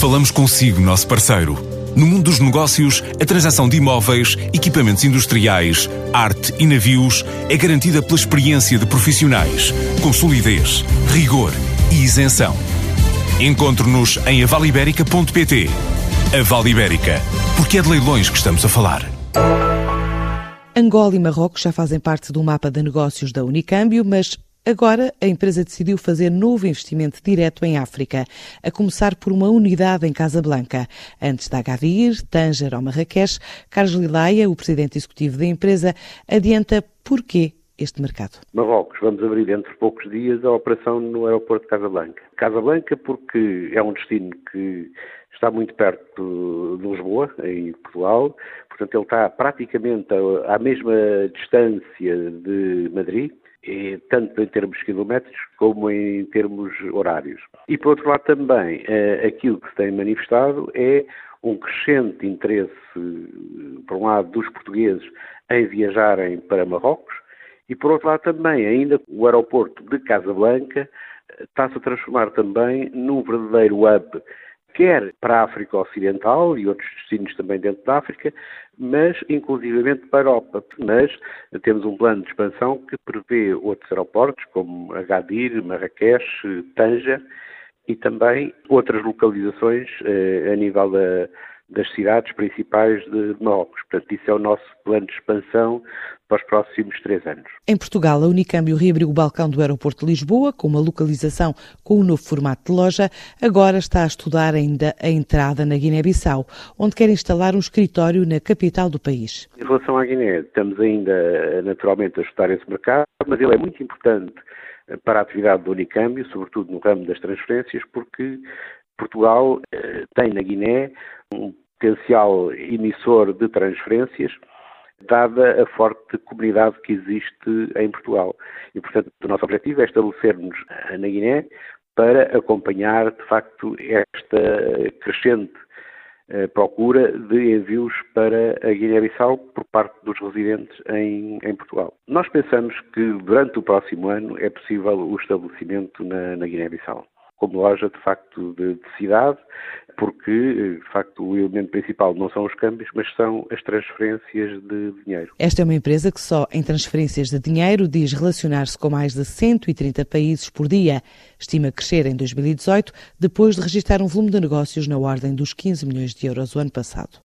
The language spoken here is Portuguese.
falamos consigo, nosso parceiro. No mundo dos negócios, a transação de imóveis, equipamentos industriais, arte e navios é garantida pela experiência de profissionais, com solidez, rigor e isenção. Encontre-nos em avaliberica.pt. A Vale Ibérica, porque é de leilões que estamos a falar. Angola e Marrocos já fazem parte do mapa de negócios da Unicâmbio, mas Agora, a empresa decidiu fazer novo investimento direto em África, a começar por uma unidade em Casablanca. Antes da Agadir, Tanger ou Marrakech, Carlos Lilaia, o presidente executivo da empresa, adianta porquê este mercado. Marrocos, vamos abrir dentro de poucos dias a operação no aeroporto de Casablanca. Casablanca porque é um destino que está muito perto de Lisboa, em Portugal, portanto ele está praticamente à mesma distância de Madrid, tanto em termos quilométricos como em termos horários. E, por outro lado, também, eh, aquilo que se tem manifestado é um crescente interesse, por um lado, dos portugueses em viajarem para Marrocos e, por outro lado, também, ainda o aeroporto de Casablanca eh, está-se a transformar também num verdadeiro hub quer para a África Ocidental e outros destinos também dentro da África, mas inclusivamente para a Europa. Mas temos um plano de expansão que prevê outros aeroportos, como Agadir, Marrakech, Tanja, e também outras localizações eh, a nível da, das cidades principais de Marrocos. Portanto, isso é o nosso plano de expansão para os próximos três anos. Em Portugal, a Unicâmbio reabriu o balcão do aeroporto de Lisboa com uma localização com o um novo formato de loja. Agora está a estudar ainda a entrada na Guiné-Bissau, onde quer instalar um escritório na capital do país. Em relação à Guiné, estamos ainda naturalmente a estudar esse mercado, mas ele é muito importante para a atividade do Unicâmbio, sobretudo no ramo das transferências, porque Portugal eh, tem na Guiné um potencial emissor de transferências, dada a forte comunidade que existe em Portugal. E, portanto, o nosso objetivo é estabelecer-nos na Guiné para acompanhar, de facto, esta crescente eh, procura de envios para a Guiné-Bissau por parte dos residentes em, em, Portugal. Nós pensamos que durante o próximo ano é possível o estabelecimento na, na Guiné-Bissau como loja de facto de, de, cidade, porque de facto o elemento principal não são os câmbios, mas são as transferências de dinheiro. Esta é uma empresa que só em transferências de dinheiro diz relacionar-se com mais de 130 países por dia. Estima crescer em 2018, depois de registrar um volume de negócios na ordem dos 15 milhões de euros o ano passado.